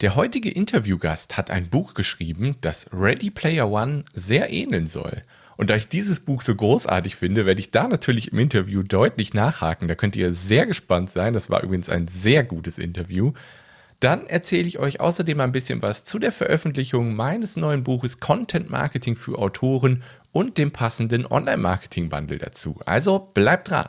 Der heutige Interviewgast hat ein Buch geschrieben, das Ready Player One sehr ähneln soll. Und da ich dieses Buch so großartig finde, werde ich da natürlich im Interview deutlich nachhaken. Da könnt ihr sehr gespannt sein. Das war übrigens ein sehr gutes Interview. Dann erzähle ich euch außerdem ein bisschen was zu der Veröffentlichung meines neuen Buches Content Marketing für Autoren und dem passenden Online-Marketing-Bundle dazu. Also bleibt dran.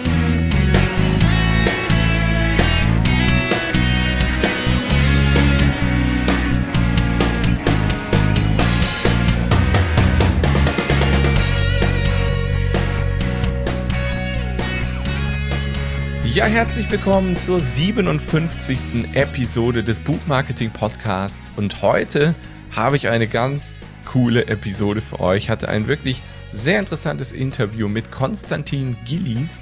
Ja, herzlich willkommen zur 57. Episode des Buchmarketing Podcasts. Und heute habe ich eine ganz coole Episode für euch. Ich hatte ein wirklich sehr interessantes Interview mit Konstantin Gillies.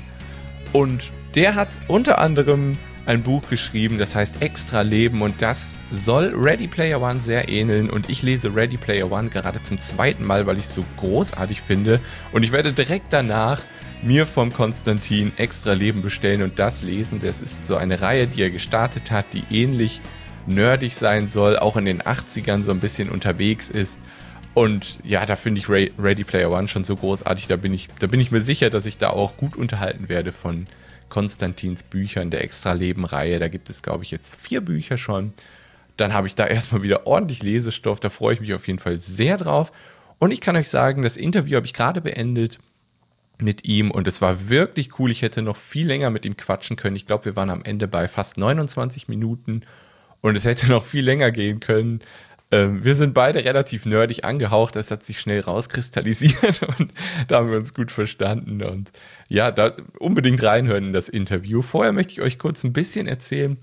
Und der hat unter anderem ein Buch geschrieben, das heißt Extra Leben. Und das soll Ready Player One sehr ähneln. Und ich lese Ready Player One gerade zum zweiten Mal, weil ich es so großartig finde. Und ich werde direkt danach mir vom Konstantin extra Leben bestellen und das lesen. Das ist so eine Reihe, die er gestartet hat, die ähnlich nerdig sein soll, auch in den 80ern so ein bisschen unterwegs ist. Und ja, da finde ich Ready Player One schon so großartig. Da bin, ich, da bin ich mir sicher, dass ich da auch gut unterhalten werde von Konstantins Büchern der Extra Leben-Reihe. Da gibt es, glaube ich, jetzt vier Bücher schon. Dann habe ich da erstmal wieder ordentlich Lesestoff. Da freue ich mich auf jeden Fall sehr drauf. Und ich kann euch sagen, das Interview habe ich gerade beendet mit ihm und es war wirklich cool. Ich hätte noch viel länger mit ihm quatschen können. Ich glaube, wir waren am Ende bei fast 29 Minuten und es hätte noch viel länger gehen können. Ähm, wir sind beide relativ nerdig angehaucht. Das hat sich schnell rauskristallisiert und da haben wir uns gut verstanden. Und ja, da unbedingt reinhören in das Interview. Vorher möchte ich euch kurz ein bisschen erzählen,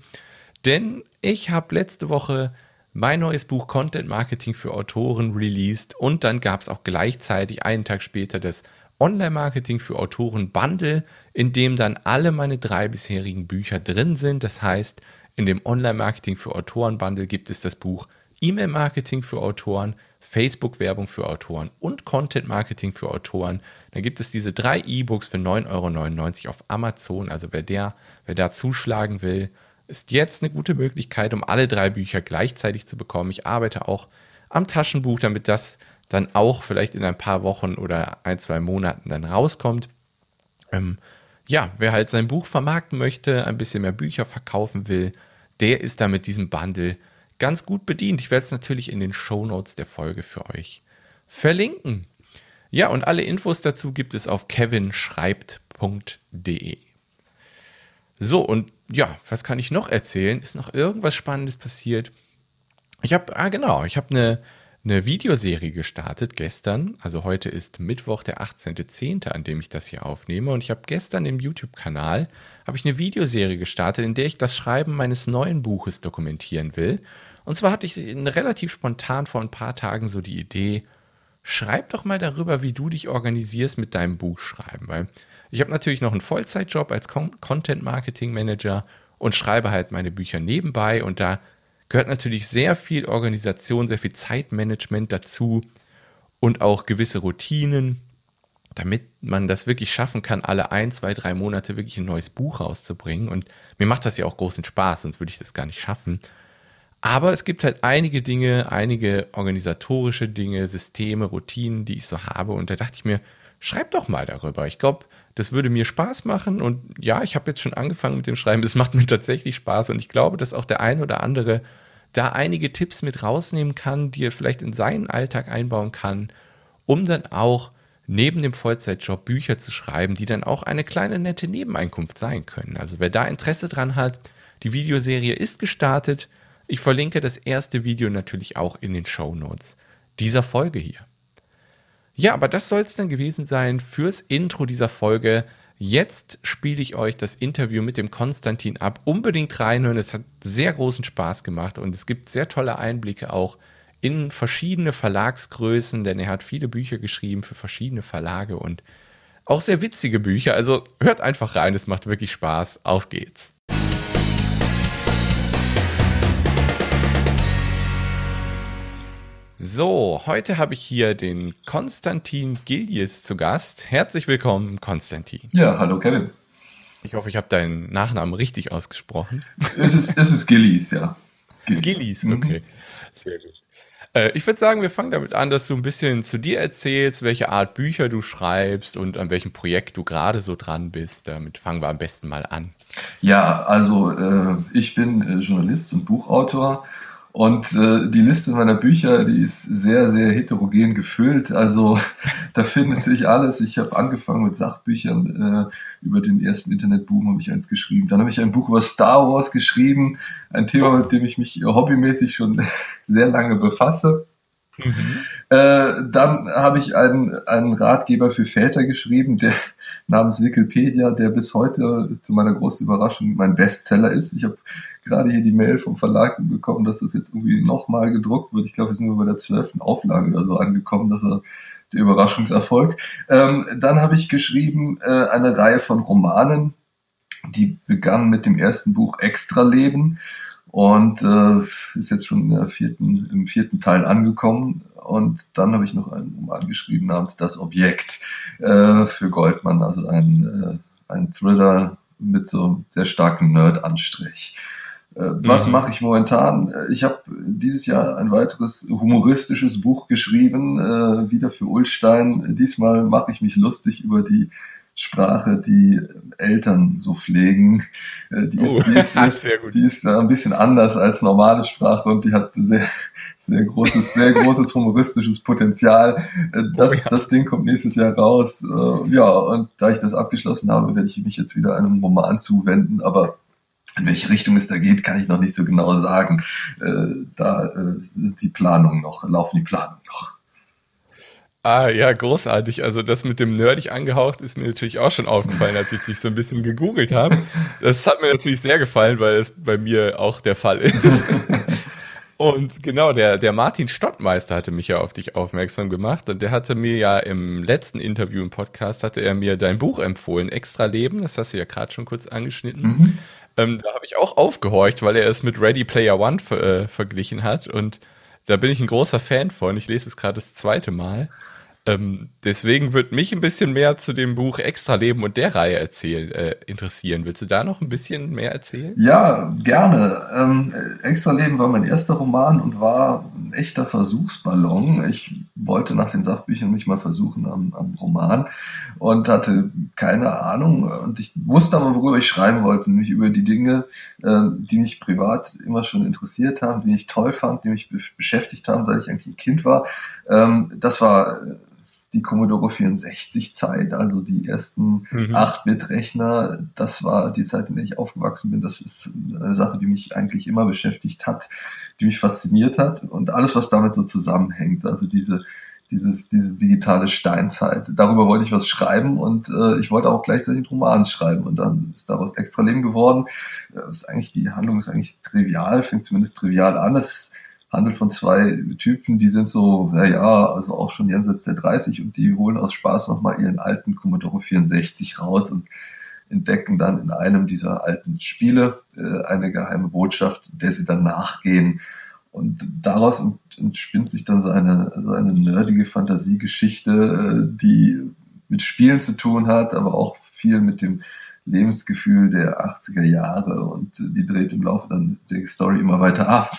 denn ich habe letzte Woche mein neues Buch Content Marketing für Autoren released und dann gab es auch gleichzeitig einen Tag später das Online-Marketing für Autoren Bundle, in dem dann alle meine drei bisherigen Bücher drin sind. Das heißt, in dem Online-Marketing für Autoren Bundle gibt es das Buch E-Mail-Marketing für Autoren, Facebook-Werbung für Autoren und Content-Marketing für Autoren. Dann gibt es diese drei E-Books für 9,99 Euro auf Amazon. Also wer, der, wer da zuschlagen will, ist jetzt eine gute Möglichkeit, um alle drei Bücher gleichzeitig zu bekommen. Ich arbeite auch am Taschenbuch, damit das dann auch vielleicht in ein paar Wochen oder ein, zwei Monaten dann rauskommt. Ähm, ja, wer halt sein Buch vermarkten möchte, ein bisschen mehr Bücher verkaufen will, der ist da mit diesem Bundle ganz gut bedient. Ich werde es natürlich in den Show Notes der Folge für euch verlinken. Ja, und alle Infos dazu gibt es auf kevinschreibt.de. So, und ja, was kann ich noch erzählen? Ist noch irgendwas Spannendes passiert? Ich habe, ah genau, ich habe eine eine Videoserie gestartet gestern. Also heute ist Mittwoch, der 18.10., an dem ich das hier aufnehme. Und ich habe gestern im YouTube-Kanal eine Videoserie gestartet, in der ich das Schreiben meines neuen Buches dokumentieren will. Und zwar hatte ich relativ spontan vor ein paar Tagen so die Idee, schreib doch mal darüber, wie du dich organisierst mit deinem Buchschreiben. Weil ich habe natürlich noch einen Vollzeitjob als Content Marketing Manager und schreibe halt meine Bücher nebenbei und da gehört natürlich sehr viel Organisation, sehr viel Zeitmanagement dazu und auch gewisse Routinen, damit man das wirklich schaffen kann, alle ein, zwei, drei Monate wirklich ein neues Buch rauszubringen. Und mir macht das ja auch großen Spaß, sonst würde ich das gar nicht schaffen. Aber es gibt halt einige Dinge, einige organisatorische Dinge, Systeme, Routinen, die ich so habe. Und da dachte ich mir, schreib doch mal darüber. Ich glaube, das würde mir Spaß machen. Und ja, ich habe jetzt schon angefangen mit dem Schreiben. Es macht mir tatsächlich Spaß. Und ich glaube, dass auch der ein oder andere da einige Tipps mit rausnehmen kann, die er vielleicht in seinen Alltag einbauen kann, um dann auch neben dem Vollzeitjob Bücher zu schreiben, die dann auch eine kleine nette Nebeneinkunft sein können. Also wer da Interesse dran hat, die Videoserie ist gestartet. Ich verlinke das erste Video natürlich auch in den Show Notes dieser Folge hier. Ja, aber das soll es dann gewesen sein fürs Intro dieser Folge. Jetzt spiele ich euch das Interview mit dem Konstantin ab. Unbedingt reinhören. Es hat sehr großen Spaß gemacht und es gibt sehr tolle Einblicke auch in verschiedene Verlagsgrößen, denn er hat viele Bücher geschrieben für verschiedene Verlage und auch sehr witzige Bücher. Also hört einfach rein, es macht wirklich Spaß. Auf geht's. So, heute habe ich hier den Konstantin Gillies zu Gast. Herzlich willkommen, Konstantin. Ja, hallo Kevin. Ich hoffe, ich habe deinen Nachnamen richtig ausgesprochen. Es ist, es ist Gillies, ja. Gillies, Gillies okay. Mhm. Sehr gut. Äh, ich würde sagen, wir fangen damit an, dass du ein bisschen zu dir erzählst, welche Art Bücher du schreibst und an welchem Projekt du gerade so dran bist. Damit fangen wir am besten mal an. Ja, also äh, ich bin äh, Journalist und Buchautor und äh, die Liste meiner Bücher, die ist sehr, sehr heterogen gefüllt. Also da findet sich alles. Ich habe angefangen mit Sachbüchern. Äh, über den ersten Internetboom habe ich eins geschrieben. Dann habe ich ein Buch über Star Wars geschrieben. Ein Thema, mit dem ich mich hobbymäßig schon sehr lange befasse. Mhm. Äh, dann habe ich einen, einen Ratgeber für Väter geschrieben, der namens Wikipedia, der bis heute zu meiner großen Überraschung mein Bestseller ist. Ich habe gerade hier die Mail vom Verlag bekommen, dass das jetzt irgendwie nochmal gedruckt wird. Ich glaube, wir sind nur bei der zwölften Auflage oder so angekommen. Das war der Überraschungserfolg. Ähm, dann habe ich geschrieben äh, eine Reihe von Romanen, die begann mit dem ersten Buch Extraleben und äh, ist jetzt schon im vierten, im vierten Teil angekommen. Und dann habe ich noch einen Roman geschrieben namens Das Objekt äh, für Goldmann, also ein, äh, ein Thriller mit so einem sehr starken Nerd-Anstrich. Äh, was mhm. mache ich momentan? Ich habe dieses Jahr ein weiteres humoristisches Buch geschrieben, äh, wieder für Ulstein. Diesmal mache ich mich lustig über die Sprache, die Eltern so pflegen. Äh, die, ist, oh, die, ist, die ist ein bisschen anders als normale Sprache und die hat sehr, sehr großes, sehr großes humoristisches Potenzial. Äh, das, oh, ja. das Ding kommt nächstes Jahr raus. Äh, ja, und da ich das abgeschlossen habe, werde ich mich jetzt wieder einem Roman zuwenden, aber in welche Richtung es da geht, kann ich noch nicht so genau sagen. Äh, da äh, sind die Planungen noch, laufen die Planungen noch. Ah, ja, großartig. Also das mit dem nerdig angehaucht ist mir natürlich auch schon aufgefallen, als ich dich so ein bisschen gegoogelt habe. Das hat mir natürlich sehr gefallen, weil es bei mir auch der Fall ist. Und genau, der, der Martin Stottmeister hatte mich ja auf dich aufmerksam gemacht und der hatte mir ja im letzten Interview im Podcast, hatte er mir dein Buch empfohlen, Extra Leben, das hast du ja gerade schon kurz angeschnitten. Mhm. Ähm, da habe ich auch aufgehorcht, weil er es mit Ready Player One ver äh, verglichen hat. Und da bin ich ein großer Fan von. Ich lese es gerade das zweite Mal. Ähm, deswegen wird mich ein bisschen mehr zu dem Buch Extra Leben und der Reihe erzählen, äh, interessieren. Willst du da noch ein bisschen mehr erzählen? Ja, gerne. Ähm, Extra Leben war mein erster Roman und war ein echter Versuchsballon. Ich wollte nach den Sachbüchern mich mal versuchen am, am Roman und hatte keine Ahnung. Und ich wusste aber, worüber ich schreiben wollte, nämlich über die Dinge, äh, die mich privat immer schon interessiert haben, die ich toll fand, die mich be beschäftigt haben, seit ich eigentlich ein Kind war. Ähm, das war die Commodore 64 Zeit, also die ersten mhm. 8-Bit-Rechner, das war die Zeit, in der ich aufgewachsen bin. Das ist eine Sache, die mich eigentlich immer beschäftigt hat, die mich fasziniert hat und alles, was damit so zusammenhängt. Also diese, dieses, diese digitale Steinzeit. Darüber wollte ich was schreiben und äh, ich wollte auch gleichzeitig einen Roman schreiben und dann ist daraus extra Leben geworden. Das ist eigentlich, die Handlung ist eigentlich trivial, fängt zumindest trivial an. Es handelt von zwei Typen, die sind so, naja, also auch schon jenseits der 30 und die holen aus Spaß nochmal ihren alten Commodore 64 raus und entdecken dann in einem dieser alten Spiele äh, eine geheime Botschaft, der sie dann nachgehen. Und daraus entspinnt sich dann so eine, so eine nerdige Fantasiegeschichte, äh, die mit Spielen zu tun hat, aber auch viel mit dem Lebensgefühl der 80er Jahre und die dreht im Laufe dann der Story immer weiter ab.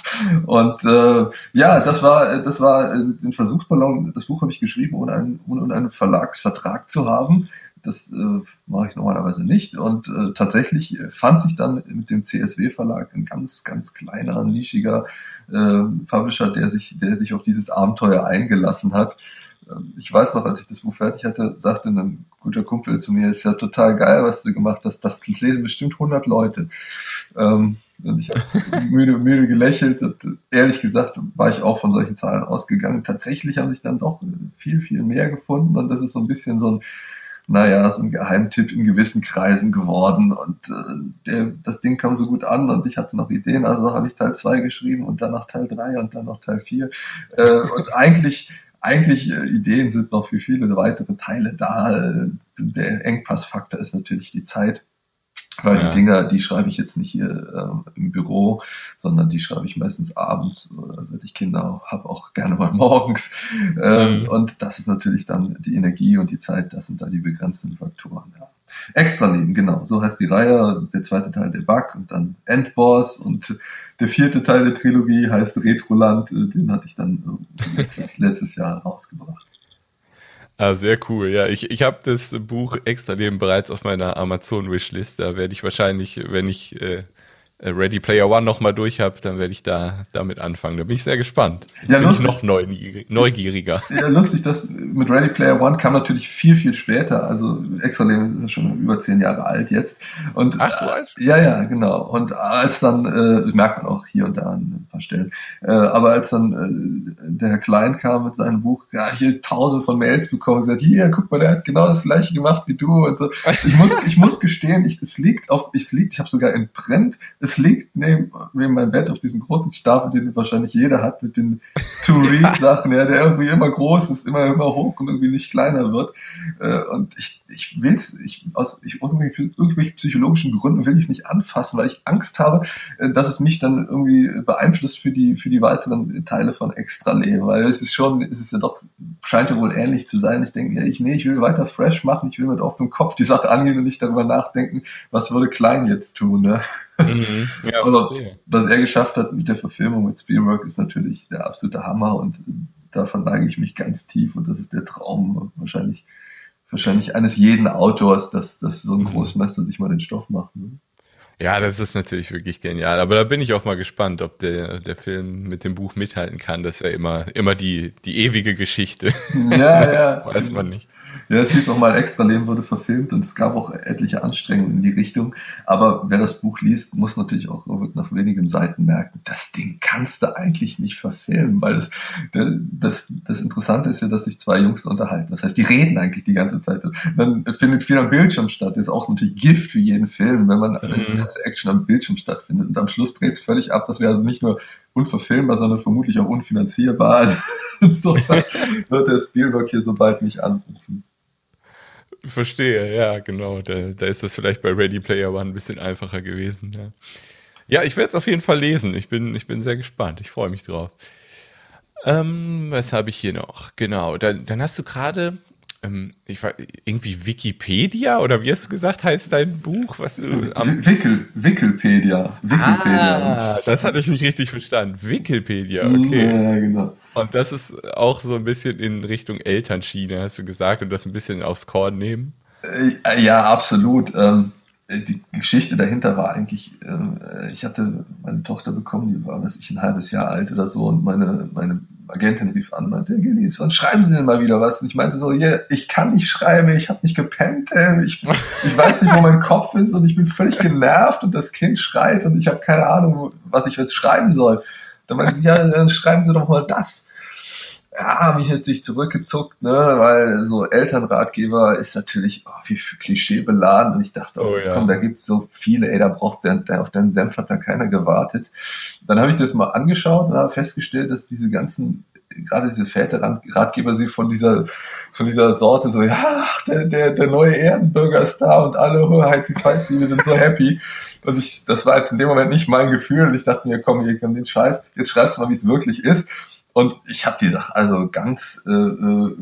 Und äh, ja, das war das war ein Versuchsballon. Das Buch habe ich geschrieben, ohne einen, ohne einen Verlagsvertrag zu haben. Das äh, mache ich normalerweise nicht. Und äh, tatsächlich fand sich dann mit dem CSW-Verlag ein ganz, ganz kleiner, nischiger äh, Publisher, der sich, der sich auf dieses Abenteuer eingelassen hat ich weiß noch, als ich das Buch fertig hatte, sagte ein guter Kumpel zu mir, ist ja total geil, was du gemacht hast. Das lesen bestimmt 100 Leute. Ähm, und ich habe müde, müde gelächelt. Und ehrlich gesagt war ich auch von solchen Zahlen ausgegangen. Tatsächlich haben sich dann doch viel, viel mehr gefunden. Und das ist so ein bisschen so ein, naja, so ein Geheimtipp in gewissen Kreisen geworden. Und äh, der, das Ding kam so gut an und ich hatte noch Ideen. Also habe ich Teil 2 geschrieben und dann noch Teil 3 und dann noch Teil 4. Äh, und eigentlich eigentlich äh, Ideen sind noch für viele weitere Teile da. Der Engpassfaktor ist natürlich die Zeit. Weil ja. die Dinger, die schreibe ich jetzt nicht hier ähm, im Büro, sondern die schreibe ich meistens abends, oder seit ich Kinder habe, auch gerne mal morgens. Ähm, mhm. Und das ist natürlich dann die Energie und die Zeit, das sind da die begrenzten Faktoren. Ja. Extra Leben, genau. So heißt die Reihe. Der zweite Teil der Bug und dann Endboss und der vierte Teil der Trilogie heißt Retroland. Den hatte ich dann äh, letztes, letztes Jahr rausgebracht. Ah, sehr cool. Ja, ich, ich habe das Buch extra Leben bereits auf meiner Amazon-Wishlist. Da werde ich wahrscheinlich, wenn ich äh, Ready Player One nochmal durch habe, dann werde ich da damit anfangen. Da bin ich sehr gespannt. Jetzt ja, bin lustig. ich noch neugieriger. Ja, lustig, dass mit Ready Player One kam natürlich viel, viel später. Also Extra Leben ist schon über zehn Jahre alt jetzt. Und, Ach, so alt? Äh, ja, ja, genau. Und als dann, äh, merkt man auch hier und da an ein paar Stellen, äh, aber als dann äh, der Herr Klein kam mit seinem Buch, ja, ich tausende von Mails bekommen, gesagt, hier, guck mal, der hat genau das gleiche gemacht wie du. Und so. Ich muss, ich muss gestehen, ich, es liegt auf, es liegt, ich habe sogar in Print, es liegt neben, neben meinem Bett auf diesem großen Stapel, den wahrscheinlich jeder hat, mit den To-Read-Sachen, ja, der irgendwie immer groß ist, immer, immer hoch und irgendwie nicht kleiner wird. Äh, und ich, ich will's, ich, aus, ich, aus irgendwelchen psychologischen Gründen will ich es nicht anfassen, weil ich Angst habe, äh, dass es mich dann irgendwie beeinflusst für die, für die weiteren Teile von Extra-Leben, weil es ist schon, es ist ja doch, scheint ja wohl ähnlich zu sein. Ich denke, ja, ich, nee, ich will weiter fresh machen, ich will mit offenem Kopf die Sache angehen und nicht darüber nachdenken, was würde Klein jetzt tun, ne? Mhm. Ja, Aber was er geschafft hat mit der Verfilmung mit Spielberg ist natürlich der absolute Hammer und davon neige ich mich ganz tief und das ist der Traum wahrscheinlich, wahrscheinlich eines jeden Autors, dass, dass so ein mhm. Großmeister sich mal den Stoff macht. Ne? Ja, das ist natürlich wirklich genial. Aber da bin ich auch mal gespannt, ob der, der Film mit dem Buch mithalten kann. Das ist ja immer, immer die, die ewige Geschichte. Ja, ja. Weiß man nicht. Ja, es hieß auch mal, Extra Leben wurde verfilmt und es gab auch etliche Anstrengungen in die Richtung. Aber wer das Buch liest, muss natürlich auch nach wenigen Seiten merken, das Ding kannst du eigentlich nicht verfilmen, weil es, das, das Interessante ist ja, dass sich zwei Jungs unterhalten. Das heißt, die reden eigentlich die ganze Zeit. Dann findet viel am Bildschirm statt. Das ist auch natürlich Gift für jeden Film, wenn man mhm. die ganze Action am Bildschirm stattfindet. Und am Schluss dreht es völlig ab. Das wäre also nicht nur unverfilmbar, sondern vermutlich auch unfinanzierbar. Insofern wird der Spielberg hier so bald nicht anrufen. Verstehe, ja, genau. Da, da ist das vielleicht bei Ready Player One ein bisschen einfacher gewesen. Ja, ja ich werde es auf jeden Fall lesen. Ich bin, ich bin sehr gespannt. Ich freue mich drauf. Ähm, was habe ich hier noch? Genau, dann, dann hast du gerade ähm, ich war irgendwie Wikipedia oder wie hast du gesagt, heißt dein Buch, was du am Wickel, Wickelpedia. Wickelpedia. Ah, das hatte ich nicht richtig verstanden. Wickelpedia, okay. Ja, genau. Und das ist auch so ein bisschen in Richtung Elternschiene, hast du gesagt, und das ein bisschen aufs Korn nehmen? Äh, ja, absolut. Ähm, die Geschichte dahinter war eigentlich, äh, ich hatte meine Tochter bekommen, die war, weiß ich, ein halbes Jahr alt oder so, und meine, meine Agentin rief an, meinte, Gelis, wann schreiben Sie denn mal wieder was? Und ich meinte so, yeah, ich kann nicht schreiben, ich habe nicht gepennt, ey. ich, ich weiß nicht, wo mein Kopf ist und ich bin völlig genervt und das Kind schreit und ich habe keine Ahnung, was ich jetzt schreiben soll. Dann meinte sie, ja, dann schreiben Sie doch mal das ja, habe ich sich zurückgezuckt, ne, weil so Elternratgeber ist natürlich oh, wie Klischee beladen und ich dachte, oh, oh ja. komm, da gibt's so viele, ey, da braucht der, der auf deinen Senf hat da keiner gewartet. Dann habe ich das mal angeschaut und habe festgestellt, dass diese ganzen gerade diese Väterratgeber sie von dieser von dieser Sorte so ja der der, der neue Erdenbürger ist da und alle Hoheit die Feindsliebe sind so happy. Und ich das war jetzt in dem Moment nicht mein Gefühl. Und ich dachte mir komm hier komm den Scheiß. Jetzt schreibst du mal wie es wirklich ist und ich habe die Sache also ganz äh, äh,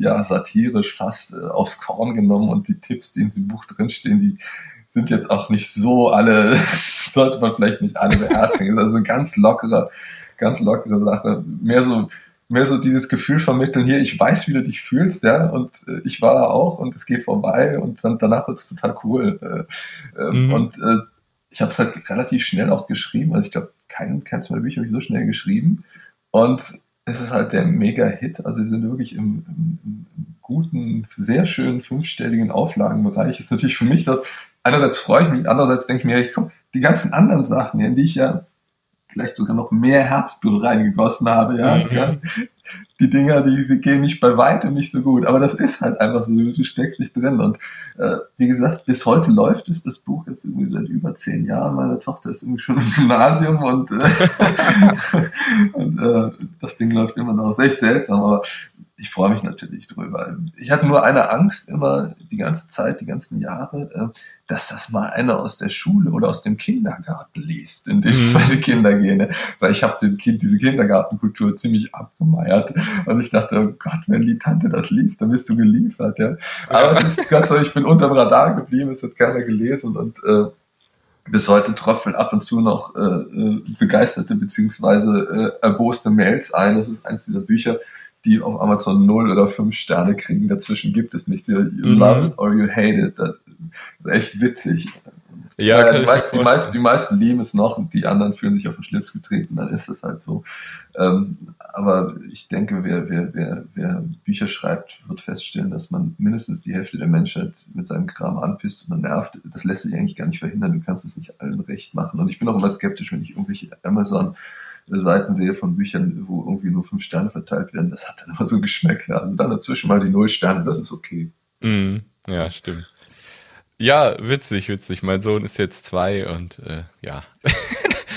ja, satirisch fast äh, aufs Korn genommen und die Tipps, die in diesem Buch drinstehen, die sind jetzt auch nicht so alle, sollte man vielleicht nicht alle beherzigen. also eine ganz lockere, ganz lockere Sache. Mehr so, mehr so dieses Gefühl vermitteln, hier, ich weiß, wie du dich fühlst, ja, und äh, ich war da auch und es geht vorbei und dann danach wird's total cool. Äh, äh, mhm. Und äh, ich habe es halt relativ schnell auch geschrieben. Also ich glaube, kein, keins meiner Bücher habe ich so schnell geschrieben. Und es ist halt der Mega-Hit. Also die sind wirklich im, im, im, guten, sehr schönen fünfstelligen Auflagenbereich. Ist natürlich für mich das, einerseits freue ich mich, andererseits denke ich mir, ich komm, die ganzen anderen Sachen, in die ich ja vielleicht sogar noch mehr Herzblut reingegossen habe, ja. Mhm. ja. Die Dinger, die sie gehen nicht bei weitem nicht so gut, aber das ist halt einfach so, du steckst nicht drin. Und äh, wie gesagt, bis heute läuft es, das Buch jetzt irgendwie seit über zehn Jahren. Meine Tochter ist irgendwie schon im Gymnasium und, äh, und äh, das Ding läuft immer noch. Ist echt seltsam, aber ich freue mich natürlich drüber. Ich hatte nur eine Angst immer die ganze Zeit, die ganzen Jahre, äh, dass das mal einer aus der Schule oder aus dem Kindergarten liest, in dem mhm. meine Kinder gehen. Ne? Weil ich habe dem Kind diese Kindergartenkultur ziemlich abgemeiert und ich dachte, oh Gott, wenn die Tante das liest, dann bist du geliefert. Ja? Aber ist ganz so, ich bin unter dem Radar geblieben, es hat keiner gelesen und äh, bis heute tröpfeln ab und zu noch äh, äh begeisterte beziehungsweise äh, erboste Mails ein. Das ist eins dieser Bücher, die auf Amazon 0 oder 5 Sterne kriegen. Dazwischen gibt es nicht. You mhm. love it or you hate it. Das ist echt witzig. Ja, ja die, meisten, die, meisten, die meisten lieben es noch und die anderen fühlen sich auf den Schlips getreten, dann ist es halt so. Ähm, aber ich denke, wer, wer, wer, wer Bücher schreibt, wird feststellen, dass man mindestens die Hälfte der Menschheit mit seinem Kram anpisst und nervt. Das lässt sich eigentlich gar nicht verhindern. Du kannst es nicht allen recht machen. Und ich bin auch immer skeptisch, wenn ich irgendwelche Amazon Seiten sehe von Büchern, wo irgendwie nur fünf Sterne verteilt werden, das hat dann immer so Geschmäckler. Also dann dazwischen mal die Null Sterne, das ist okay. Mm, ja, stimmt. Ja, witzig, witzig. Mein Sohn ist jetzt zwei und äh, ja.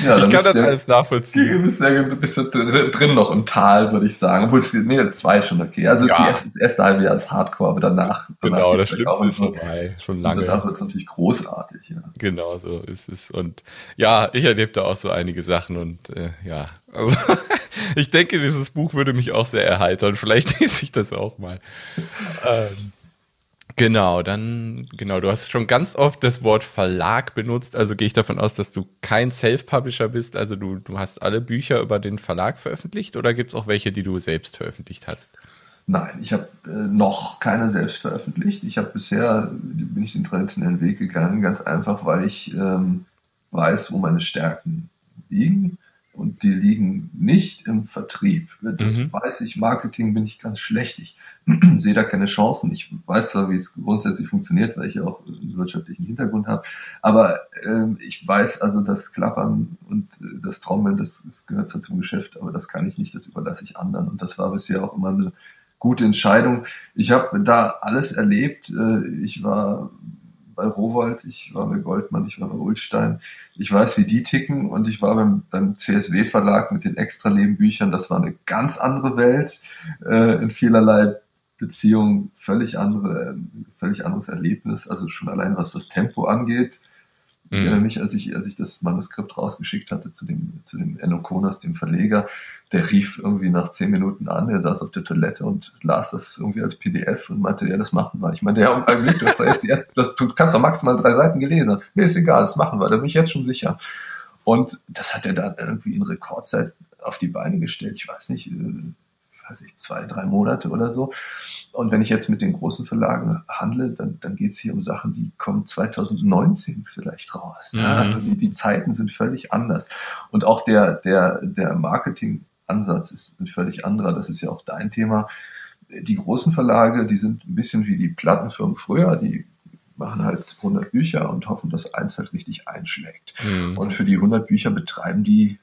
Ja, ich kann das alles nachvollziehen. Du bist, ja, bist du drin noch im Tal, würde ich sagen. Obwohl es, nee, zwei schon okay. Also ja. erste, das erste halbe Jahr ist Hardcore, aber danach. danach genau, das Schlimmste ist vorbei. Schon lange. Und danach wird es natürlich großartig, ja. Genau, so ist es. Und ja, ich erlebte auch so einige Sachen und äh, ja, also ich denke, dieses Buch würde mich auch sehr erheitern. Vielleicht lese ich das auch mal. ähm, Genau, dann, genau, du hast schon ganz oft das Wort Verlag benutzt, also gehe ich davon aus, dass du kein Self-Publisher bist, also du, du hast alle Bücher über den Verlag veröffentlicht oder gibt es auch welche, die du selbst veröffentlicht hast? Nein, ich habe äh, noch keine selbst veröffentlicht. Ich habe bisher, bin ich den traditionellen Weg gegangen, ganz einfach, weil ich ähm, weiß, wo meine Stärken liegen und die liegen nicht im Vertrieb. Das mhm. weiß ich, Marketing bin ich ganz schlecht. Ich sehe da keine Chancen. Ich weiß zwar, wie es grundsätzlich funktioniert, weil ich ja auch einen wirtschaftlichen Hintergrund habe, aber äh, ich weiß also, das Klappern und äh, das Trommeln, das, das gehört zwar zum Geschäft, aber das kann ich nicht, das überlasse ich anderen. Und das war bisher auch immer eine gute Entscheidung. Ich habe da alles erlebt. Äh, ich war bei Rowold, ich war bei Goldmann, ich war bei Ulstein. Ich weiß, wie die ticken und ich war beim, beim CSW Verlag mit den Extra-Leben-Büchern. Das war eine ganz andere Welt, äh, in vielerlei Beziehungen völlig andere, völlig anderes Erlebnis. Also schon allein was das Tempo angeht, ich erinnere mhm. mich, als ich, als ich das Manuskript rausgeschickt hatte zu dem, zu dem Enno Konas, dem Verleger, der rief irgendwie nach zehn Minuten an, er saß auf der Toilette und las das irgendwie als PDF und meinte, ja, das machen wir. Ich meinte, ja, Glück, du hast, erst die erste, das, du kannst doch maximal drei Seiten gelesen haben. Mir ist egal, das machen wir, da bin ich jetzt schon sicher. Und das hat er dann irgendwie in Rekordzeit auf die Beine gestellt. Ich weiß nicht, äh, weiß ich, zwei, drei Monate oder so. Und wenn ich jetzt mit den großen Verlagen handle, dann, dann geht es hier um Sachen, die kommen 2019 vielleicht raus. Mhm. Also die, die Zeiten sind völlig anders. Und auch der, der, der Marketingansatz ist ein völlig anderer. Das ist ja auch dein Thema. Die großen Verlage, die sind ein bisschen wie die Plattenfirmen früher, die machen halt 100 Bücher und hoffen, dass eins halt richtig einschlägt. Mhm. Und für die 100 Bücher betreiben die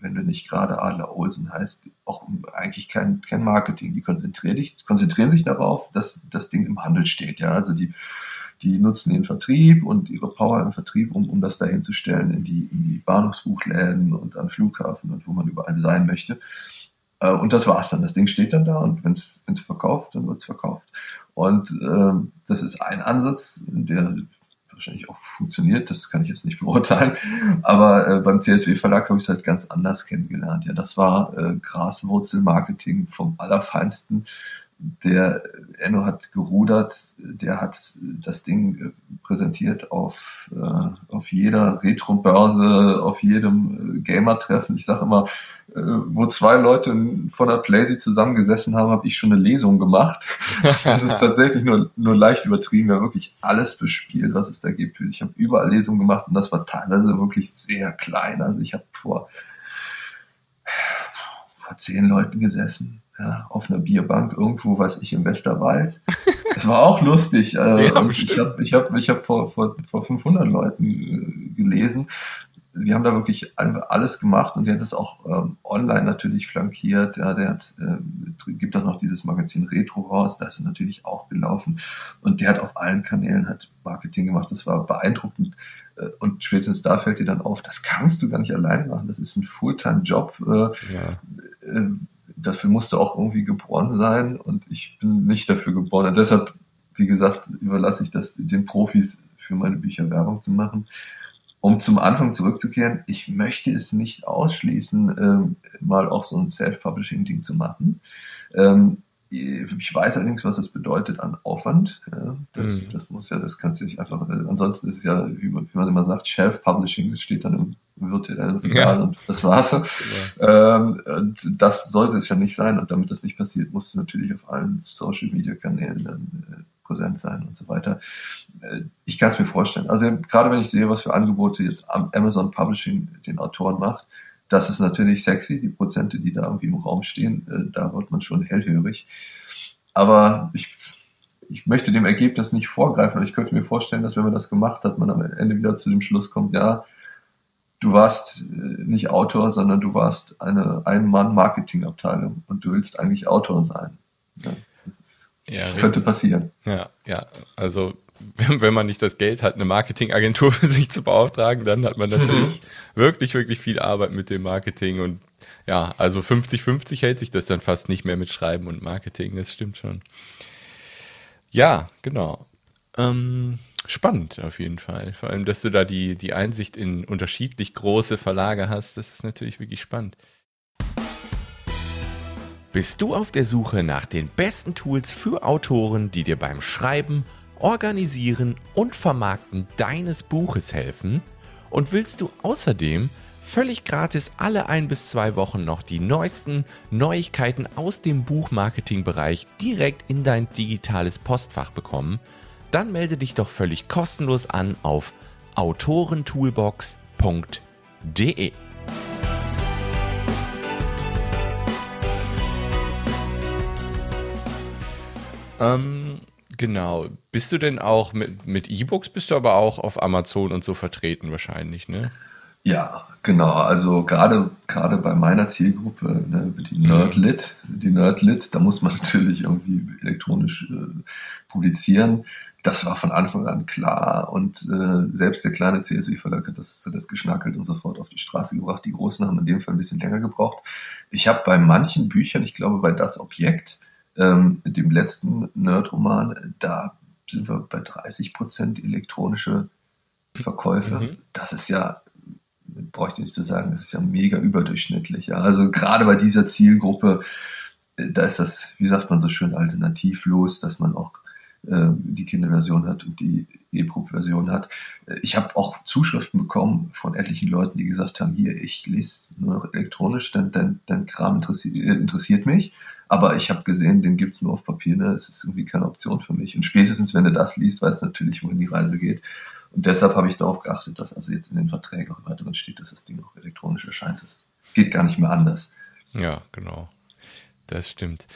wenn du nicht gerade Adler Olsen heißt, auch eigentlich kein, kein Marketing. Die konzentrieren, dich, konzentrieren sich darauf, dass das Ding im Handel steht. Ja? Also die, die nutzen den Vertrieb und ihre Power im Vertrieb, um, um das dahin zu stellen in die, in die Bahnhofsbuchläden und an Flughafen und wo man überall sein möchte. Äh, und das war's dann. Das Ding steht dann da und wenn es verkauft, dann wird es verkauft. Und äh, das ist ein Ansatz, der wahrscheinlich auch funktioniert, das kann ich jetzt nicht beurteilen. Aber äh, beim CSW Verlag habe ich es halt ganz anders kennengelernt. Ja, das war äh, Graswurzelmarketing vom Allerfeinsten der Enno hat gerudert, der hat das Ding äh, präsentiert auf, äh, auf jeder Retro-Börse, auf jedem äh, Gamer-Treffen. Ich sage immer, äh, wo zwei Leute von der Playsee zusammengesessen haben, habe ich schon eine Lesung gemacht. Das ist tatsächlich nur, nur leicht übertrieben. Wir haben wirklich alles bespielt, was es da gibt. Ich habe überall Lesungen gemacht und das war teilweise wirklich sehr klein. Also ich habe vor vor zehn Leuten gesessen, ja, auf einer Bierbank irgendwo, weiß ich, im Westerwald. Es war auch lustig. Äh, ja, ich habe ich hab, ich hab vor, vor, vor 500 Leuten äh, gelesen wir haben da wirklich alles gemacht und der hat das auch ähm, online natürlich flankiert. Ja, der hat, äh, gibt dann noch dieses Magazin Retro raus, da ist er natürlich auch gelaufen und der hat auf allen Kanälen hat Marketing gemacht. Das war beeindruckend äh, und spätestens da fällt dir dann auf, das kannst du gar nicht alleine machen. Das ist ein Fulltime-Job. Äh, ja. Dafür musst du auch irgendwie geboren sein und ich bin nicht dafür geboren. Und deshalb, wie gesagt, überlasse ich das den Profis für meine Bücher Werbung zu machen um zum Anfang zurückzukehren, ich möchte es nicht ausschließen, ähm, mal auch so ein Self-Publishing-Ding zu machen. Ähm, ich weiß allerdings, was das bedeutet an Aufwand. Ja, das, mhm. das muss ja, das kannst du nicht einfach, äh, ansonsten ist es ja, wie man, wie man immer sagt, Shelf-Publishing, das steht dann im virtuellen Regal ja. und das war's. Ja. Ähm, und das sollte es ja nicht sein und damit das nicht passiert, muss es natürlich auf allen Social-Media-Kanälen dann äh, präsent sein und so weiter. Äh, ich kann es mir vorstellen. Also gerade wenn ich sehe, was für Angebote jetzt Amazon Publishing den Autoren macht, das ist natürlich sexy, die Prozente, die da irgendwie im Raum stehen, äh, da wird man schon hellhörig. Aber ich, ich möchte dem Ergebnis nicht vorgreifen, aber ich könnte mir vorstellen, dass wenn man das gemacht hat, man am Ende wieder zu dem Schluss kommt, ja, du warst äh, nicht Autor, sondern du warst eine Ein-Mann-Marketing-Abteilung und du willst eigentlich Autor sein. Ja, das ist ja, Könnte passieren. Ja, ja. Also wenn, wenn man nicht das Geld hat, eine Marketingagentur für sich zu beauftragen, dann hat man natürlich mhm. wirklich, wirklich viel Arbeit mit dem Marketing und ja, also 50-50 hält sich das dann fast nicht mehr mit Schreiben und Marketing, das stimmt schon. Ja, genau. Ähm, spannend auf jeden Fall. Vor allem, dass du da die, die Einsicht in unterschiedlich große Verlage hast, das ist natürlich wirklich spannend. Bist du auf der Suche nach den besten Tools für Autoren, die dir beim Schreiben, Organisieren und Vermarkten deines Buches helfen? Und willst du außerdem völlig gratis alle ein bis zwei Wochen noch die neuesten Neuigkeiten aus dem Buchmarketing-Bereich direkt in dein digitales Postfach bekommen? Dann melde dich doch völlig kostenlos an auf autorentoolbox.de. Ähm, genau. Bist du denn auch mit, mit E-Books, bist du aber auch auf Amazon und so vertreten wahrscheinlich, ne? Ja, genau. Also gerade gerade bei meiner Zielgruppe, ne, die mhm. Nerdlit, die Nerdlit, da muss man natürlich irgendwie elektronisch äh, publizieren. Das war von Anfang an klar und äh, selbst der kleine CSU-Verlag hat das, hat das geschnackelt und sofort auf die Straße gebracht. Die Großen haben in dem Fall ein bisschen länger gebraucht. Ich habe bei manchen Büchern, ich glaube bei das Objekt, ähm, dem letzten Nerd-Roman, da sind wir bei 30 Prozent elektronische Verkäufe. Mhm. Das ist ja, bräuchte ich nicht zu sagen, das ist ja mega überdurchschnittlich. Ja. Also gerade bei dieser Zielgruppe, äh, da ist das, wie sagt man so schön, alternativlos, dass man auch die Kinderversion hat und die E-Book-Version hat. Äh, ich habe auch Zuschriften bekommen von etlichen Leuten, die gesagt haben, hier, ich lese nur noch elektronisch, dein, dein, dein Kram interessiert, interessiert mich. Aber ich habe gesehen, den gibt es nur auf Papier. Ne? Das ist irgendwie keine Option für mich. Und spätestens, wenn du das liest, weißt du natürlich, wohin die Reise geht. Und deshalb habe ich darauf geachtet, dass also jetzt in den Verträgen auch immer drin steht, dass das Ding auch elektronisch erscheint. Das geht gar nicht mehr anders. Ja, genau. Das stimmt.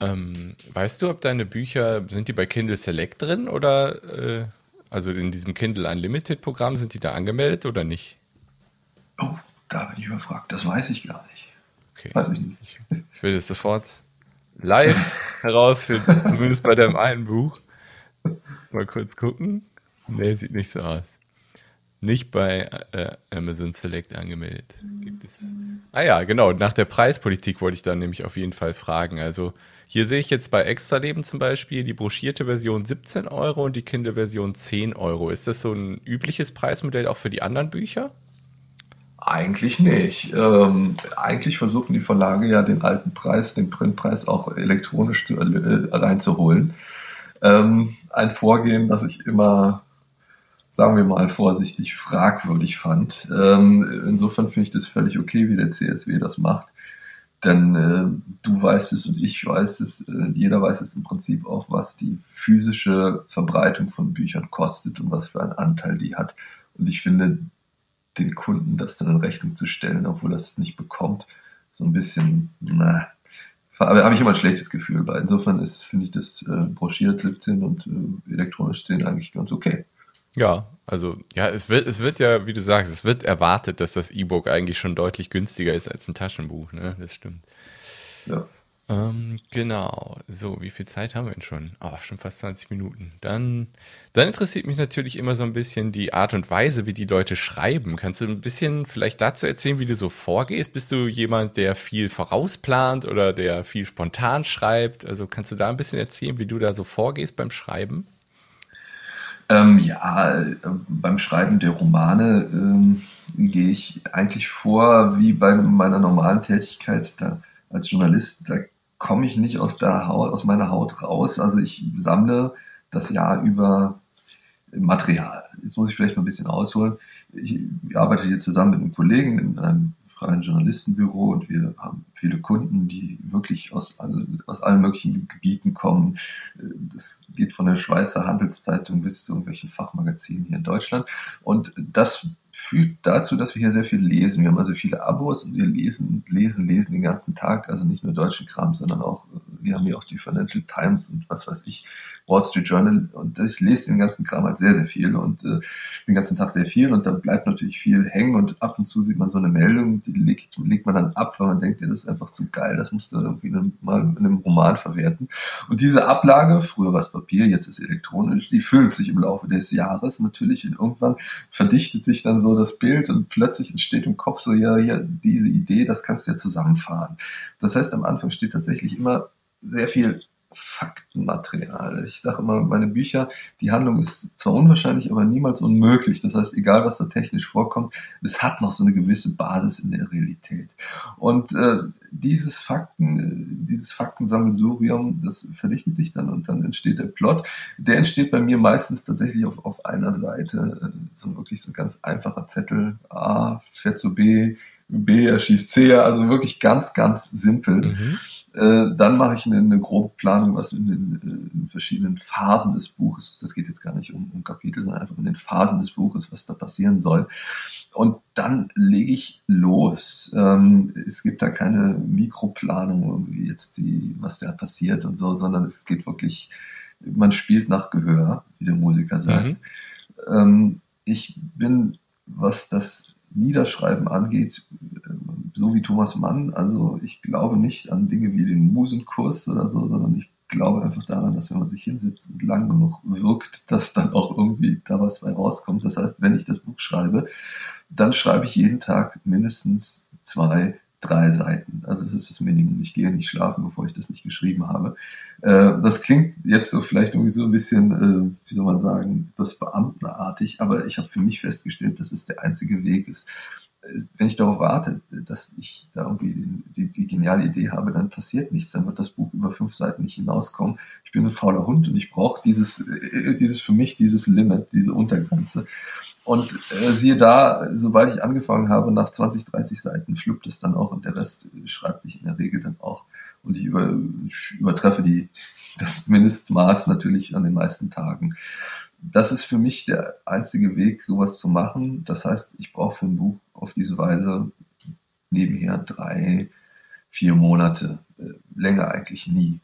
Ähm, weißt du, ob deine Bücher, sind die bei Kindle Select drin oder äh, also in diesem Kindle Unlimited Programm, sind die da angemeldet oder nicht? Oh, da bin ich überfragt. Das weiß ich gar nicht. Okay. Weiß ich nicht. Ich, ich will das sofort live herausfinden, zumindest bei deinem einen Buch. Mal kurz gucken. Nee, sieht nicht so aus. Nicht bei äh, Amazon Select angemeldet. Gibt es. Ah ja, genau. Nach der Preispolitik wollte ich dann nämlich auf jeden Fall fragen. Also hier sehe ich jetzt bei Extraleben zum Beispiel die broschierte Version 17 Euro und die Kinderversion 10 Euro. Ist das so ein übliches Preismodell auch für die anderen Bücher? Eigentlich nicht. Ähm, eigentlich versuchen die Verlage ja den alten Preis, den Printpreis auch elektronisch zu, äh, reinzuholen. Ähm, ein Vorgehen, das ich immer, sagen wir mal vorsichtig, fragwürdig fand. Ähm, insofern finde ich das völlig okay, wie der CSW das macht. Denn äh, du weißt es und ich weiß es, äh, jeder weiß es im Prinzip auch, was die physische Verbreitung von Büchern kostet und was für einen Anteil die hat. Und ich finde, den Kunden das dann in Rechnung zu stellen, obwohl es nicht bekommt, so ein bisschen, na, habe ich immer ein schlechtes Gefühl bei. Insofern ist, finde ich das äh, broschiert 17 und äh, elektronisch 10 eigentlich ganz okay. Ja, also ja, es wird, es wird ja, wie du sagst, es wird erwartet, dass das E-Book eigentlich schon deutlich günstiger ist als ein Taschenbuch, ne? Das stimmt. Ja. Ähm, genau. So, wie viel Zeit haben wir denn schon? Oh, schon fast 20 Minuten. Dann, dann interessiert mich natürlich immer so ein bisschen die Art und Weise, wie die Leute schreiben. Kannst du ein bisschen vielleicht dazu erzählen, wie du so vorgehst? Bist du jemand, der viel vorausplant oder der viel spontan schreibt? Also kannst du da ein bisschen erzählen, wie du da so vorgehst beim Schreiben? Ähm, ja, äh, beim Schreiben der Romane ähm, gehe ich eigentlich vor wie bei meiner normalen Tätigkeit da, als Journalist. Da komme ich nicht aus, der Haut, aus meiner Haut raus. Also ich sammle das Jahr über Material. Jetzt muss ich vielleicht mal ein bisschen ausholen. Ich arbeite hier zusammen mit einem Kollegen in einem freien Journalistenbüro und wir haben viele Kunden, die wirklich aus, alle, aus allen möglichen Gebieten kommen. Das geht von der Schweizer Handelszeitung bis zu irgendwelchen Fachmagazinen hier in Deutschland. Und das führt dazu, dass wir hier sehr viel lesen. Wir haben also viele Abos und wir lesen, lesen, lesen den ganzen Tag. Also nicht nur deutschen Kram, sondern auch, wir haben hier auch die Financial Times und was weiß ich, Wall Street Journal. Und ich lese den ganzen Kram halt sehr, sehr viel und äh, den ganzen Tag sehr viel. Und da bleibt natürlich viel hängen und ab und zu sieht man so eine Meldung, die legt, legt man dann ab, weil man denkt, ja, das ist einfach zu geil, das musst du irgendwie mal in einem Roman verwerten. Und diese Ablage, früher war es Papier, jetzt ist elektronisch, die füllt sich im Laufe des Jahres natürlich und irgendwann verdichtet sich dann so so das Bild und plötzlich entsteht im Kopf so, ja, ja, diese Idee, das kannst du ja zusammenfahren. Das heißt, am Anfang steht tatsächlich immer sehr viel Faktenmaterial. Ich sage immer, meine Bücher, die Handlung ist zwar unwahrscheinlich, aber niemals unmöglich. Das heißt, egal was da technisch vorkommt, es hat noch so eine gewisse Basis in der Realität. Und äh, dieses Fakten, dieses Faktensammelsurium, das verdichtet sich dann und dann entsteht der Plot. Der entsteht bei mir meistens tatsächlich auf, auf einer Seite, so wirklich so ein ganz einfacher Zettel. A fährt zu B, B erschießt C, also wirklich ganz, ganz simpel. Mhm. Äh, dann mache ich eine, eine, grobe Planung, was in den in verschiedenen Phasen des Buches, das geht jetzt gar nicht um, um Kapitel, sondern einfach in den Phasen des Buches, was da passieren soll. Und dann lege ich los. Ähm, es gibt da keine Mikroplanung, irgendwie jetzt die, was da passiert und so, sondern es geht wirklich, man spielt nach Gehör, wie der Musiker sagt. Mhm. Ähm, ich bin, was das Niederschreiben angeht, so wie Thomas Mann. Also ich glaube nicht an Dinge wie den Musenkurs oder so, sondern ich glaube einfach daran, dass wenn man sich hinsetzt und lang genug wirkt, dass dann auch irgendwie da was bei rauskommt. Das heißt, wenn ich das Buch schreibe, dann schreibe ich jeden Tag mindestens zwei, drei Seiten. Also das ist das Minimum. Ich gehe nicht schlafen, bevor ich das nicht geschrieben habe. Äh, das klingt jetzt so vielleicht irgendwie so ein bisschen, äh, wie soll man sagen, das Beamtenartig, aber ich habe für mich festgestellt, dass es der einzige Weg ist wenn ich darauf warte, dass ich da irgendwie die, die, die, geniale Idee habe, dann passiert nichts. Dann wird das Buch über fünf Seiten nicht hinauskommen. Ich bin ein fauler Hund und ich brauche dieses, äh, dieses für mich, dieses Limit, diese Untergrenze. Und äh, siehe da, sobald ich angefangen habe, nach 20, 30 Seiten fluppt es dann auch und der Rest schreibt sich in der Regel dann auch. Und ich, über, übertreffe die, das Mindestmaß natürlich an den meisten Tagen das ist für mich der einzige Weg, sowas zu machen. Das heißt, ich brauche für ein Buch auf diese Weise nebenher drei, vier Monate, äh, länger eigentlich nie.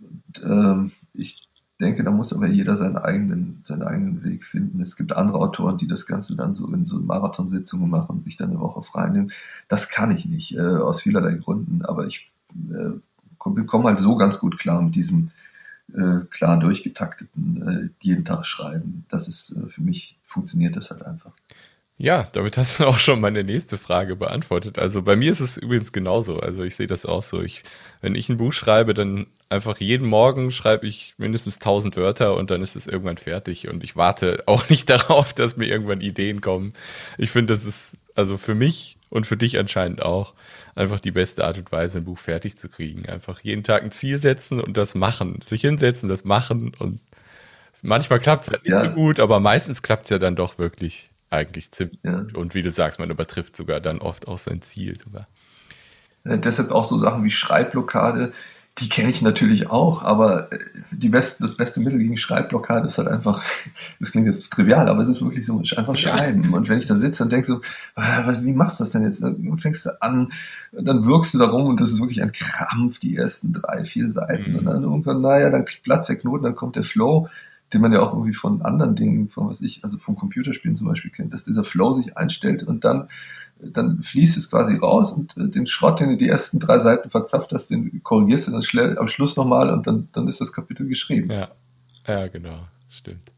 Und, ähm, ich denke, da muss aber jeder seinen eigenen, seinen eigenen Weg finden. Es gibt andere Autoren, die das Ganze dann so in so Marathonsitzungen machen, sich dann eine Woche frei nehmen. Das kann ich nicht, äh, aus vielerlei Gründen, aber ich äh, komme halt so ganz gut klar mit diesem äh, klar durchgetakteten äh, jeden Tag schreiben. Das ist äh, für mich funktioniert das halt einfach. Ja, damit hast du auch schon meine nächste Frage beantwortet. Also bei mir ist es übrigens genauso. Also ich sehe das auch so. Ich, wenn ich ein Buch schreibe, dann einfach jeden Morgen schreibe ich mindestens 1000 Wörter und dann ist es irgendwann fertig. Und ich warte auch nicht darauf, dass mir irgendwann Ideen kommen. Ich finde, das ist also für mich und für dich anscheinend auch einfach die beste Art und Weise, ein Buch fertig zu kriegen. Einfach jeden Tag ein Ziel setzen und das machen. Sich hinsetzen, das machen und manchmal klappt es halt nicht ja. so gut, aber meistens klappt es ja dann doch wirklich eigentlich ziemlich ja. Und wie du sagst, man übertrifft sogar dann oft auch sein Ziel sogar. Ja, deshalb auch so Sachen wie Schreibblockade. die kenne ich natürlich auch, aber äh, die beste, das beste Mittel gegen Schreibblockade ist halt einfach, das klingt jetzt trivial, aber es ist wirklich so, einfach schreiben. Und wenn ich da sitze und denke so, ah, wie machst du das denn jetzt? Dann fängst du an, dann wirkst du darum und das ist wirklich ein Krampf, die ersten drei, vier Seiten. Mhm. Und dann irgendwann, naja, dann platzt der Knoten, dann kommt der Flow, den man ja auch irgendwie von anderen Dingen, von was ich, also von Computerspielen zum Beispiel kennt, dass dieser Flow sich einstellt und dann dann fließt es quasi raus und äh, den Schrott, den du die ersten drei Seiten verzapft hast, den korrigierst du dann schnell am Schluss nochmal und dann, dann ist das Kapitel geschrieben. Ja, ja, genau, stimmt.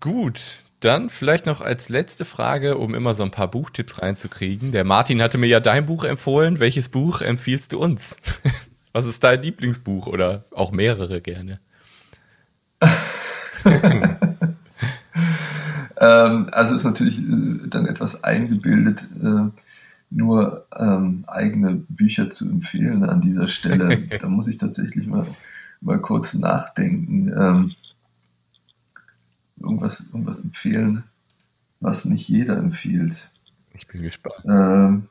Gut, dann vielleicht noch als letzte Frage, um immer so ein paar Buchtipps reinzukriegen. Der Martin hatte mir ja dein Buch empfohlen. Welches Buch empfiehlst du uns? Was ist dein Lieblingsbuch oder auch mehrere gerne? Ähm, also ist natürlich äh, dann etwas eingebildet, äh, nur ähm, eigene Bücher zu empfehlen an dieser Stelle. da muss ich tatsächlich mal, mal kurz nachdenken. Ähm, irgendwas, irgendwas empfehlen, was nicht jeder empfiehlt. Ich bin gespannt. Ähm,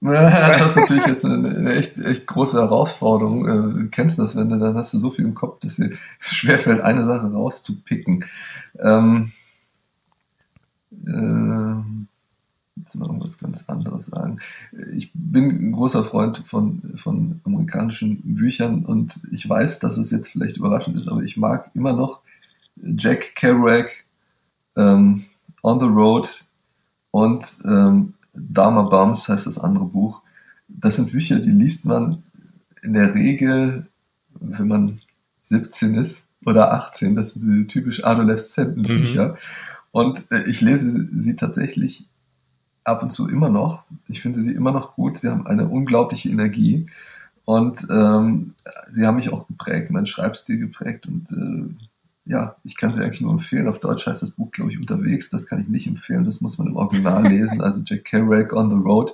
das ist natürlich jetzt eine, eine, echt, echt große Herausforderung. Äh, du kennst das, wenn du dann hast du so viel im Kopf, dass dir schwerfällt, eine Sache rauszupicken. Ähm, äh, jetzt mal irgendwas ganz anderes sagen. Ich bin ein großer Freund von, von amerikanischen Büchern und ich weiß, dass es jetzt vielleicht überraschend ist, aber ich mag immer noch Jack Kerouac, ähm, On the Road und ähm, Dharma Bums heißt das andere Buch. Das sind Bücher, die liest man in der Regel, wenn man 17 ist oder 18. Das sind diese typisch Adoleszentenbücher. Mhm. Und äh, ich lese sie tatsächlich ab und zu immer noch. Ich finde sie immer noch gut. Sie haben eine unglaubliche Energie. Und ähm, sie haben mich auch geprägt, meinen Schreibstil geprägt. Und äh, ja, ich kann sie eigentlich nur empfehlen. Auf Deutsch heißt das Buch, glaube ich, unterwegs. Das kann ich nicht empfehlen. Das muss man im Original lesen. Also Jack Kerouac on the Road.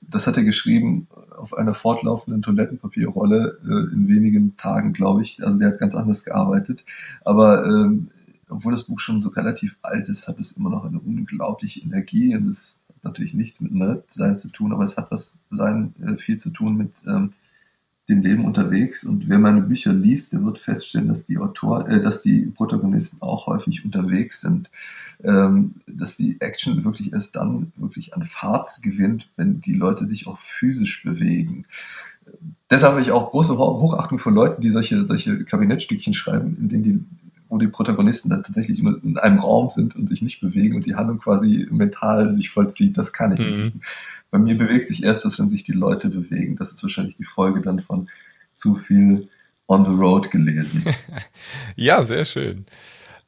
Das hat er geschrieben auf einer fortlaufenden Toilettenpapierrolle äh, in wenigen Tagen, glaube ich. Also der hat ganz anders gearbeitet. Aber ähm, obwohl das Buch schon so relativ alt ist, hat es immer noch eine unglaubliche Energie und es hat natürlich nichts mit Nerd-Sein zu tun, aber es hat was sein äh, viel zu tun mit ähm, dem Leben unterwegs. Und wer meine Bücher liest, der wird feststellen, dass die Autor, äh, dass die Protagonisten auch häufig unterwegs sind, ähm, dass die Action wirklich erst dann wirklich an Fahrt gewinnt, wenn die Leute sich auch physisch bewegen. Deshalb habe ich auch große Hochachtung vor Leuten, die solche, solche Kabinettstückchen schreiben, in denen die wo die Protagonisten dann tatsächlich in einem Raum sind und sich nicht bewegen und die Handlung quasi mental sich vollzieht, das kann ich mhm. nicht. Bei mir bewegt sich erst das, wenn sich die Leute bewegen. Das ist wahrscheinlich die Folge dann von zu viel on the road gelesen. ja, sehr schön.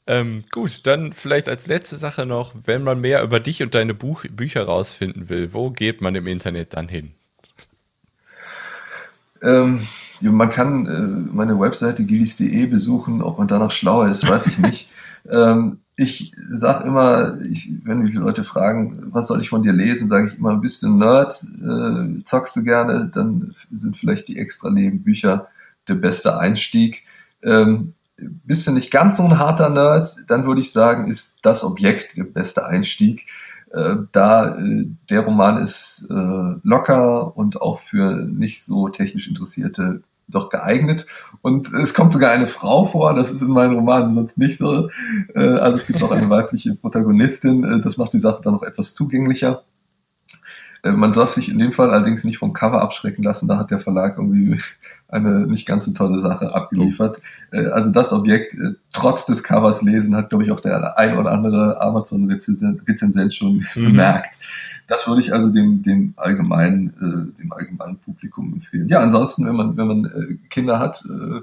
Ähm, gut, dann vielleicht als letzte Sache noch, wenn man mehr über dich und deine Buch Bücher rausfinden will, wo geht man im Internet dann hin? Ähm, man kann äh, meine Webseite gilis.de besuchen, ob man danach schlauer ist, weiß ich nicht. ähm, ich sag immer, ich, wenn die Leute fragen, was soll ich von dir lesen, sage ich immer, bist du Nerd, äh, zockst du gerne, dann sind vielleicht die Extra-Leben-Bücher der beste Einstieg. Ähm, bist du nicht ganz so ein harter Nerd, dann würde ich sagen, ist das Objekt der beste Einstieg. Äh, da äh, der Roman ist äh, locker und auch für nicht so technisch Interessierte doch geeignet. Und es kommt sogar eine Frau vor, das ist in meinen Romanen sonst nicht so. Äh, also es gibt auch eine weibliche Protagonistin, äh, das macht die Sache dann noch etwas zugänglicher. Äh, man darf sich in dem Fall allerdings nicht vom Cover abschrecken lassen. Da hat der Verlag irgendwie eine nicht ganz so tolle Sache abgeliefert. Oh. Also das Objekt, äh, trotz des Covers lesen, hat, glaube ich, auch der ein oder andere Amazon-Rezensent schon mhm. bemerkt. Das würde ich also dem, dem allgemeinen, äh, dem allgemeinen Publikum empfehlen. Ja, ansonsten, wenn man, wenn man äh, Kinder hat äh,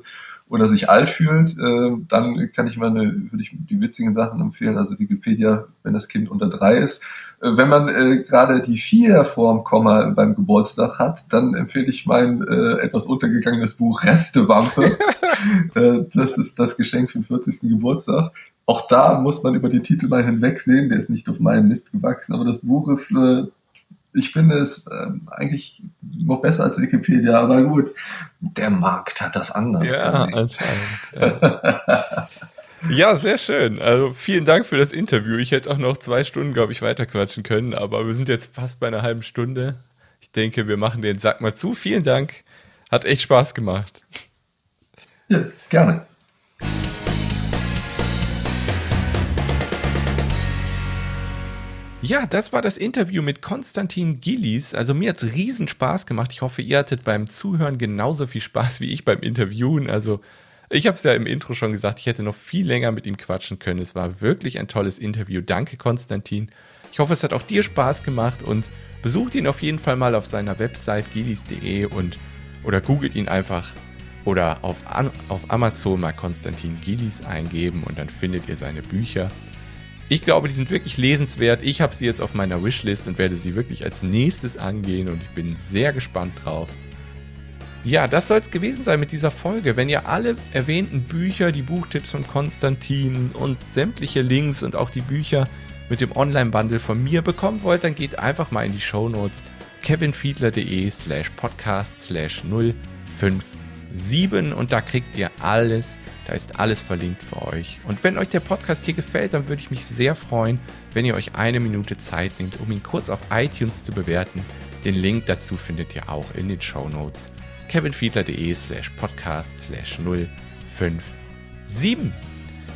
oder sich alt fühlt, äh, dann kann ich meine, würde ich die witzigen Sachen empfehlen, also Wikipedia, wenn das Kind unter drei ist. Äh, wenn man äh, gerade die vier vorm Komma beim Geburtstag hat, dann empfehle ich mein äh, etwas untergegangenes Buch Restewampe. äh, das ist das Geschenk für den 40. Geburtstag. Auch da muss man über die Titel mal hinwegsehen, der ist nicht auf meinen Mist gewachsen, aber das Buch ist, äh, ich finde es äh, eigentlich noch besser als Wikipedia, aber gut, der Markt hat das anders. Ja, anscheinend. Ja. ja, sehr schön. Also vielen Dank für das Interview. Ich hätte auch noch zwei Stunden, glaube ich, weiterquatschen können, aber wir sind jetzt fast bei einer halben Stunde. Ich denke, wir machen den Sack mal zu. Vielen Dank Hat echt Spaß gemacht. Ja, gerne. Ja, das war das Interview mit Konstantin Gillis. Also mir hat es riesen Spaß gemacht. Ich hoffe, ihr hattet beim Zuhören genauso viel Spaß wie ich beim Interviewen. Also ich habe es ja im Intro schon gesagt, ich hätte noch viel länger mit ihm quatschen können. Es war wirklich ein tolles Interview. Danke, Konstantin. Ich hoffe, es hat auch dir Spaß gemacht und besucht ihn auf jeden Fall mal auf seiner Website gilis.de und oder googelt ihn einfach oder auf, auf Amazon mal Konstantin Gillis eingeben und dann findet ihr seine Bücher. Ich glaube, die sind wirklich lesenswert. Ich habe sie jetzt auf meiner Wishlist und werde sie wirklich als nächstes angehen und ich bin sehr gespannt drauf. Ja, das soll es gewesen sein mit dieser Folge. Wenn ihr alle erwähnten Bücher, die Buchtipps von Konstantin und sämtliche Links und auch die Bücher mit dem Online-Bundle von mir bekommen wollt, dann geht einfach mal in die Show Notes kevinfiedler.de slash podcast slash 057 und da kriegt ihr alles da ist alles verlinkt für euch. Und wenn euch der Podcast hier gefällt, dann würde ich mich sehr freuen, wenn ihr euch eine Minute Zeit nehmt, um ihn kurz auf iTunes zu bewerten. Den Link dazu findet ihr auch in den Show Notes. kevinfiedler.de slash podcast slash 057.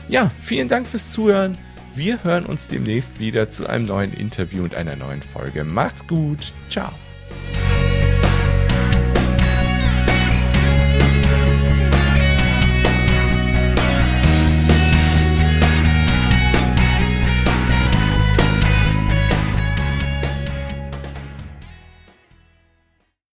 Ja, vielen Dank fürs Zuhören. Wir hören uns demnächst wieder zu einem neuen Interview und einer neuen Folge. Macht's gut. Ciao.